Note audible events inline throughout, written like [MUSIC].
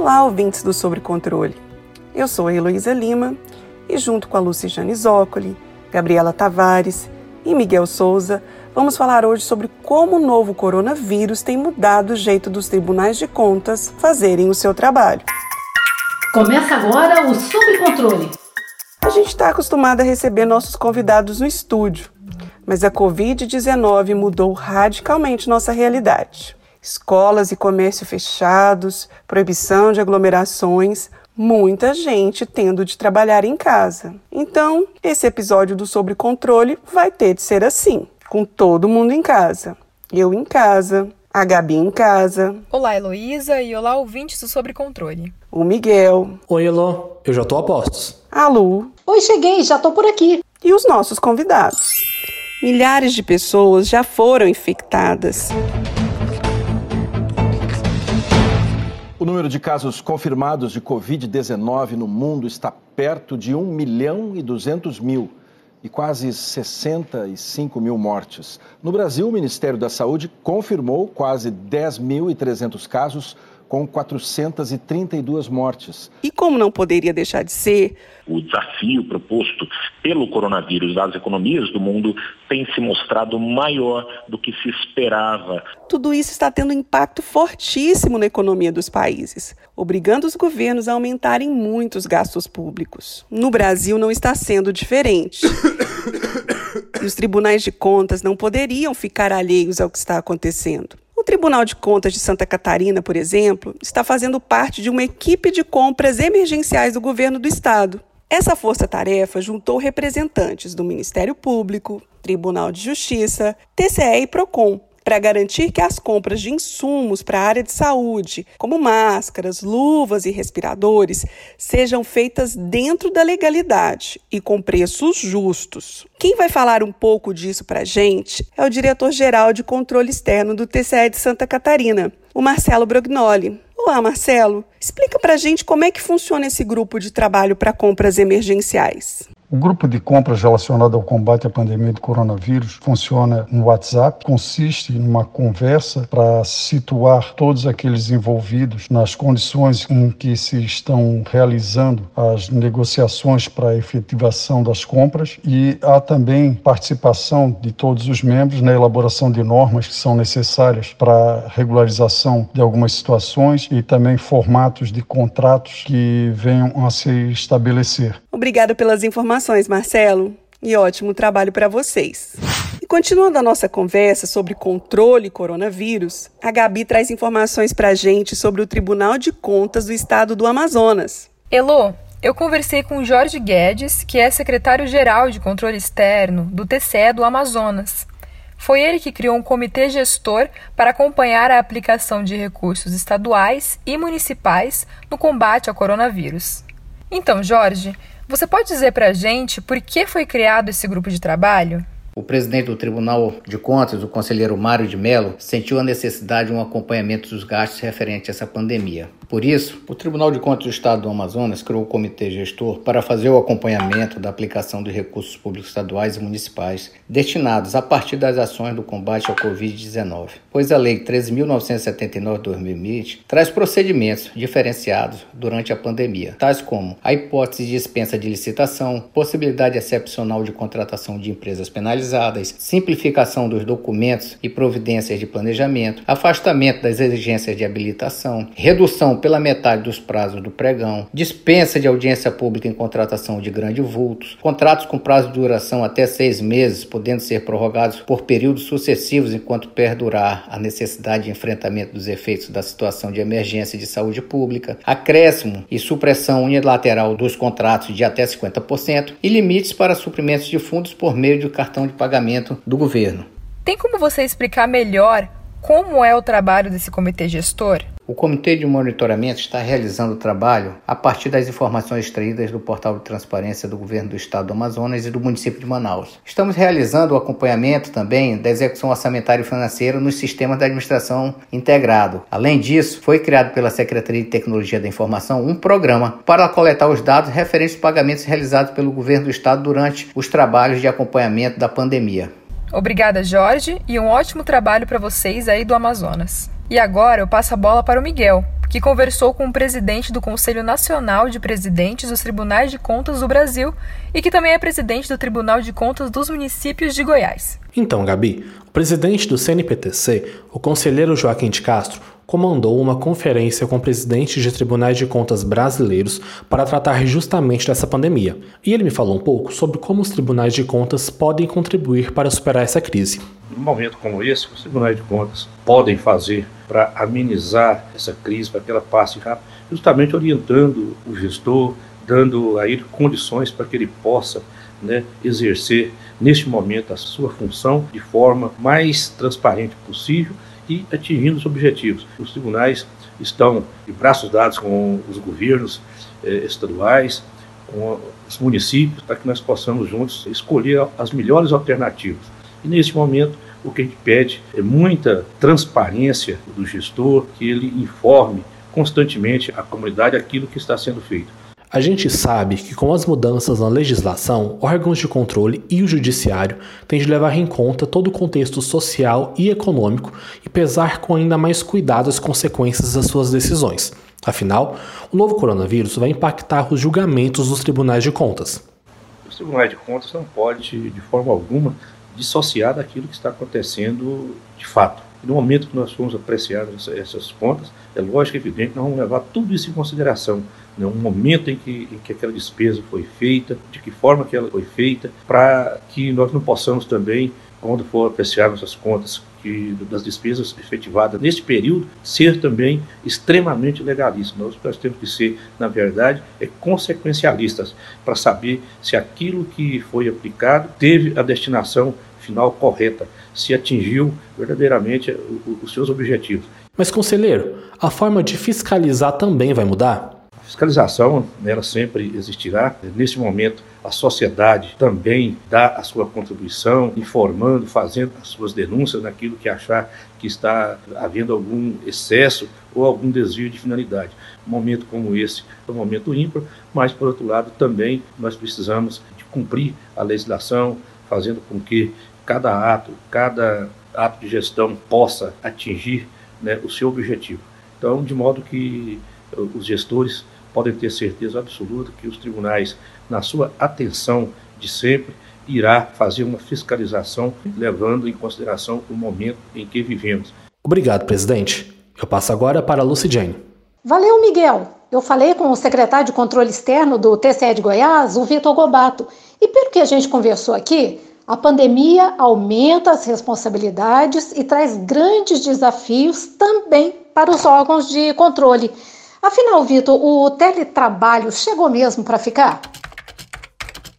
Olá, ouvintes do Sobre Controle. Eu sou a Heloísa Lima e, junto com a Luciane Zócoli, Gabriela Tavares e Miguel Souza, vamos falar hoje sobre como o novo coronavírus tem mudado o jeito dos tribunais de contas fazerem o seu trabalho. Começa agora o Sobre Controle. A gente está acostumado a receber nossos convidados no estúdio, mas a Covid-19 mudou radicalmente nossa realidade. Escolas e comércio fechados, proibição de aglomerações, muita gente tendo de trabalhar em casa. Então, esse episódio do Sobre Controle vai ter de ser assim, com todo mundo em casa. Eu em casa, a Gabi em casa. Olá, Heloísa, e olá, ouvintes do Sobre Controle. O Miguel. Oi, Elo, eu já tô a postos. A Lu. Oi, cheguei, já tô por aqui. E os nossos convidados. Milhares de pessoas já foram infectadas. Número de casos confirmados de Covid-19 no mundo está perto de 1 milhão e 200 mil e quase 65 mil mortes. No Brasil, o Ministério da Saúde confirmou quase 10.300 casos com 432 mortes. E como não poderia deixar de ser, o desafio proposto pelo coronavírus às economias do mundo tem se mostrado maior do que se esperava. Tudo isso está tendo um impacto fortíssimo na economia dos países, obrigando os governos a aumentarem muitos gastos públicos. No Brasil não está sendo diferente. [COUGHS] E os tribunais de contas não poderiam ficar alheios ao que está acontecendo. Tribunal de Contas de Santa Catarina, por exemplo, está fazendo parte de uma equipe de compras emergenciais do governo do estado. Essa força-tarefa juntou representantes do Ministério Público, Tribunal de Justiça, TCE e PROCON para garantir que as compras de insumos para a área de saúde, como máscaras, luvas e respiradores, sejam feitas dentro da legalidade e com preços justos. Quem vai falar um pouco disso para a gente é o diretor-geral de controle externo do TCE de Santa Catarina, o Marcelo Brognoli. Olá, Marcelo. Explica para a gente como é que funciona esse grupo de trabalho para compras emergenciais. O grupo de compras relacionado ao combate à pandemia do coronavírus funciona no WhatsApp, consiste em uma conversa para situar todos aqueles envolvidos nas condições em que se estão realizando as negociações para a efetivação das compras e há também participação de todos os membros na elaboração de normas que são necessárias para a regularização de algumas situações e também formatos de contratos que venham a se estabelecer. Obrigada pelas informações, Marcelo, e ótimo trabalho para vocês. E continuando a nossa conversa sobre controle coronavírus, a Gabi traz informações para a gente sobre o Tribunal de Contas do Estado do Amazonas. Elô, eu conversei com Jorge Guedes, que é secretário-geral de controle externo do TCE do Amazonas. Foi ele que criou um comitê gestor para acompanhar a aplicação de recursos estaduais e municipais no combate ao coronavírus. Então, Jorge, você pode dizer para a gente por que foi criado esse grupo de trabalho? O presidente do Tribunal de Contas, o conselheiro Mário de Mello, sentiu a necessidade de um acompanhamento dos gastos referentes a essa pandemia. Por isso, o Tribunal de Contas do Estado do Amazonas criou o comitê gestor para fazer o acompanhamento da aplicação dos recursos públicos estaduais e municipais destinados a partir das ações do combate ao Covid-19, pois a Lei 13.979-2020 traz procedimentos diferenciados durante a pandemia, tais como a hipótese de dispensa de licitação, possibilidade excepcional de contratação de empresas penalizadas, simplificação dos documentos e providências de planejamento, afastamento das exigências de habilitação, redução pela metade dos prazos do pregão, dispensa de audiência pública em contratação de grande vultos, contratos com prazo de duração até seis meses, podendo ser prorrogados por períodos sucessivos enquanto perdurar a necessidade de enfrentamento dos efeitos da situação de emergência de saúde pública, acréscimo e supressão unilateral dos contratos de até 50% e limites para suprimentos de fundos por meio do cartão de pagamento do governo. Tem como você explicar melhor como é o trabalho desse comitê gestor? O Comitê de Monitoramento está realizando o trabalho a partir das informações extraídas do portal de transparência do Governo do Estado do Amazonas e do município de Manaus. Estamos realizando o acompanhamento também da execução orçamentária e financeira nos sistemas da administração integrado. Além disso, foi criado pela Secretaria de Tecnologia da Informação um programa para coletar os dados referentes aos pagamentos realizados pelo Governo do Estado durante os trabalhos de acompanhamento da pandemia. Obrigada, Jorge, e um ótimo trabalho para vocês aí do Amazonas. E agora eu passo a bola para o Miguel, que conversou com o presidente do Conselho Nacional de Presidentes dos Tribunais de Contas do Brasil e que também é presidente do Tribunal de Contas dos Municípios de Goiás. Então, Gabi, o presidente do CNPTC, o conselheiro Joaquim de Castro, comandou uma conferência com presidentes de tribunais de contas brasileiros para tratar justamente dessa pandemia. E ele me falou um pouco sobre como os tribunais de contas podem contribuir para superar essa crise. Num momento como esse, os tribunais de contas podem fazer para amenizar essa crise, para que ela passe rápido, justamente orientando o gestor, dando a ele condições para que ele possa né, exercer neste momento a sua função de forma mais transparente possível e atingindo os objetivos. Os tribunais estão de braços dados com os governos eh, estaduais, com os municípios, para que nós possamos juntos escolher as melhores alternativas. E nesse momento, o que a gente pede é muita transparência do gestor, que ele informe constantemente a comunidade aquilo que está sendo feito. A gente sabe que com as mudanças na legislação, órgãos de controle e o judiciário têm de levar em conta todo o contexto social e econômico e pesar com ainda mais cuidado as consequências das suas decisões. Afinal, o novo coronavírus vai impactar os julgamentos dos tribunais de contas. Os tribunais de contas não podem, de forma alguma, dissociar daquilo que está acontecendo de fato. No momento que nós formos apreciar essas contas, é lógico e evidente que nós vamos levar tudo isso em consideração. Né? Um momento em que, em que aquela despesa foi feita, de que forma que ela foi feita, para que nós não possamos também, quando for apreciar nossas contas que, das despesas efetivadas neste período, ser também extremamente legalistas. Nós, nós temos que ser, na verdade, é consequencialistas para saber se aquilo que foi aplicado teve a destinação final correta, se atingiu verdadeiramente os seus objetivos. Mas, conselheiro, a forma de fiscalizar também vai mudar? Fiscalização, ela sempre existirá. Nesse momento, a sociedade também dá a sua contribuição, informando, fazendo as suas denúncias naquilo que achar que está havendo algum excesso ou algum desvio de finalidade. Um momento como esse é um momento ímpar, mas, por outro lado, também nós precisamos de cumprir a legislação, fazendo com que cada ato, cada ato de gestão possa atingir né, o seu objetivo. Então, de modo que eh, os gestores podem ter certeza absoluta que os tribunais, na sua atenção de sempre, irá fazer uma fiscalização levando em consideração o momento em que vivemos. Obrigado, presidente. Eu passo agora para a Lucidjane. Valeu, Miguel. Eu falei com o secretário de controle externo do TCE de Goiás, o Vitor Gobato, e pelo que a gente conversou aqui, a pandemia aumenta as responsabilidades e traz grandes desafios também para os órgãos de controle. Afinal, Vitor, o teletrabalho chegou mesmo para ficar?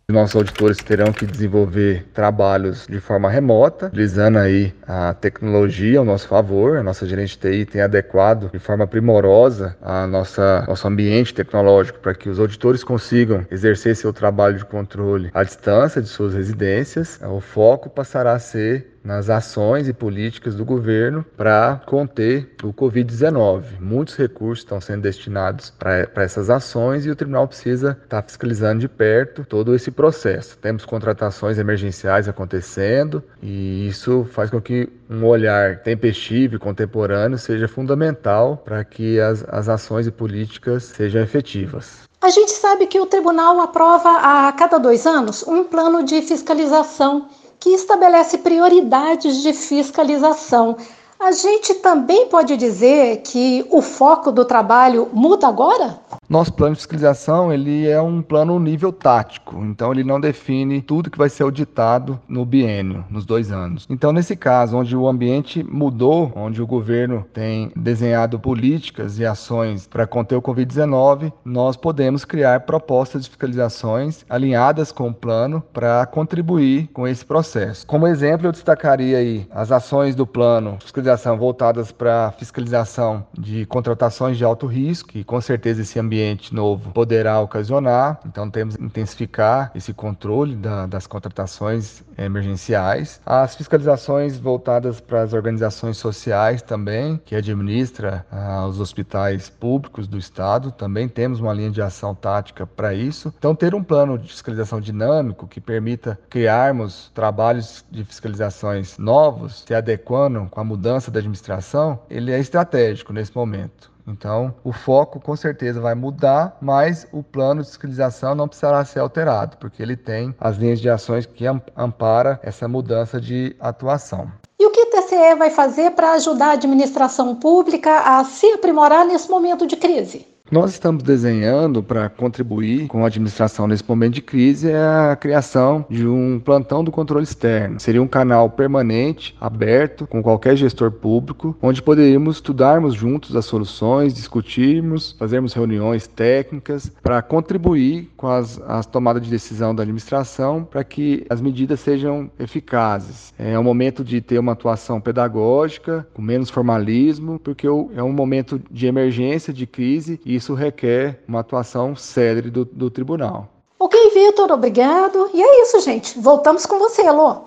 Nossos auditores terão que desenvolver trabalhos de forma remota, utilizando aí a tecnologia ao nosso favor. A nossa gerente TI tem adequado de forma primorosa a nossa nosso ambiente tecnológico para que os auditores consigam exercer seu trabalho de controle à distância de suas residências. O foco passará a ser nas ações e políticas do governo para conter o Covid-19. Muitos recursos estão sendo destinados para essas ações e o tribunal precisa estar tá fiscalizando de perto todo esse processo. Temos contratações emergenciais acontecendo e isso faz com que um olhar tempestivo e contemporâneo seja fundamental para que as, as ações e políticas sejam efetivas. A gente sabe que o tribunal aprova a cada dois anos um plano de fiscalização que estabelece prioridades de fiscalização. A gente também pode dizer que o foco do trabalho muda agora? Nosso plano de fiscalização ele é um plano nível tático, então ele não define tudo que vai ser auditado no biênio, nos dois anos. Então, nesse caso, onde o ambiente mudou, onde o governo tem desenhado políticas e ações para conter o Covid-19, nós podemos criar propostas de fiscalizações alinhadas com o plano para contribuir com esse processo. Como exemplo, eu destacaria aí as ações do plano de fiscalização voltadas para fiscalização de contratações de alto risco, e com certeza esse ambiente ambiente novo poderá ocasionar. Então, temos que intensificar esse controle da, das contratações emergenciais. As fiscalizações voltadas para as organizações sociais também, que administra ah, os hospitais públicos do Estado, também temos uma linha de ação tática para isso. Então, ter um plano de fiscalização dinâmico que permita criarmos trabalhos de fiscalizações novos, se adequando com a mudança da administração, ele é estratégico nesse momento. Então, o foco com certeza vai mudar, mas o plano de fiscalização não precisará ser alterado, porque ele tem as linhas de ações que ampara essa mudança de atuação. E o que o TCE vai fazer para ajudar a administração pública a se aprimorar nesse momento de crise? Nós estamos desenhando para contribuir com a administração nesse momento de crise é a criação de um plantão do controle externo. Seria um canal permanente, aberto, com qualquer gestor público, onde poderíamos estudarmos juntos as soluções, discutirmos, fazermos reuniões técnicas para contribuir com as, as tomadas de decisão da administração para que as medidas sejam eficazes. É um momento de ter uma atuação pedagógica, com menos formalismo, porque é um momento de emergência, de crise e isso requer uma atuação célere do, do tribunal. Ok, Vitor, obrigado. E é isso, gente. Voltamos com você, Alô.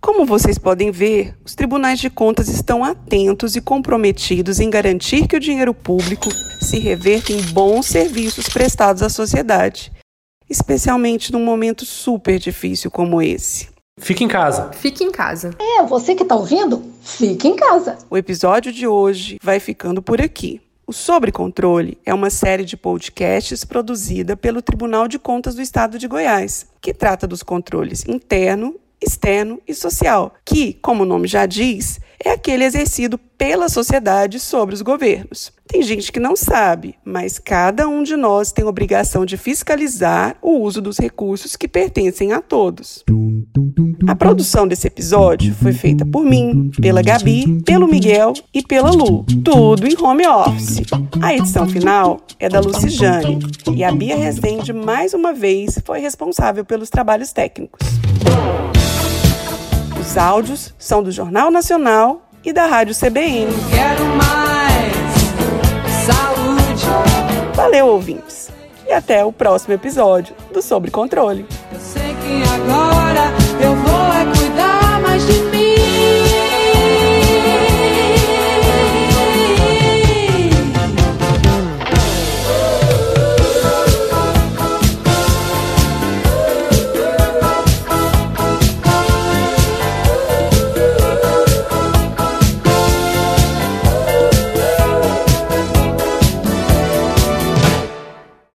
Como vocês podem ver, os tribunais de contas estão atentos e comprometidos em garantir que o dinheiro público se reverta em bons serviços prestados à sociedade, especialmente num momento super difícil como esse. Fique em casa. Fique em casa. É, você que está ouvindo, fique em casa. O episódio de hoje vai ficando por aqui. O Sobre Controle é uma série de podcasts produzida pelo Tribunal de Contas do Estado de Goiás, que trata dos controles interno, externo e social, que, como o nome já diz, é aquele exercido pela sociedade sobre os governos. Tem gente que não sabe, mas cada um de nós tem obrigação de fiscalizar o uso dos recursos que pertencem a todos. A produção desse episódio foi feita por mim, pela Gabi, pelo Miguel e pela Lu, tudo em home office. A edição final é da Lucijane e a Bia Rezende, mais uma vez, foi responsável pelos trabalhos técnicos. Os áudios são do Jornal Nacional e da Rádio CBN. Quero mais saúde. Valeu, ouvintes. E até o próximo episódio do Sobre Controle. Eu sei que agora